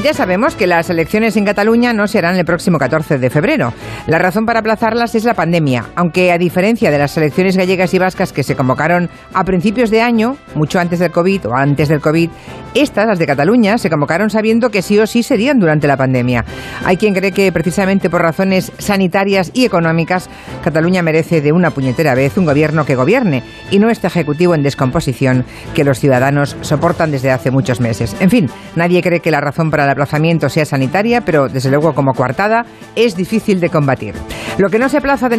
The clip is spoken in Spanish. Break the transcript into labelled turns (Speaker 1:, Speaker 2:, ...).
Speaker 1: Pues ya sabemos que las elecciones en Cataluña no serán el próximo 14 de febrero. La razón para aplazarlas es la pandemia, aunque a diferencia de las elecciones gallegas y vascas que se convocaron a principios de año, mucho antes del COVID o antes del COVID, estas, las de Cataluña, se convocaron sabiendo que sí o sí serían durante la pandemia. Hay quien cree que precisamente por razones sanitarias y económicas, Cataluña merece de una puñetera vez un gobierno que gobierne y no este ejecutivo en descomposición que los ciudadanos soportan desde hace muchos meses. En fin, nadie cree que la razón para el aplazamiento sea sanitaria, pero desde luego como coartada es difícil de combatir. Lo que no se aplaza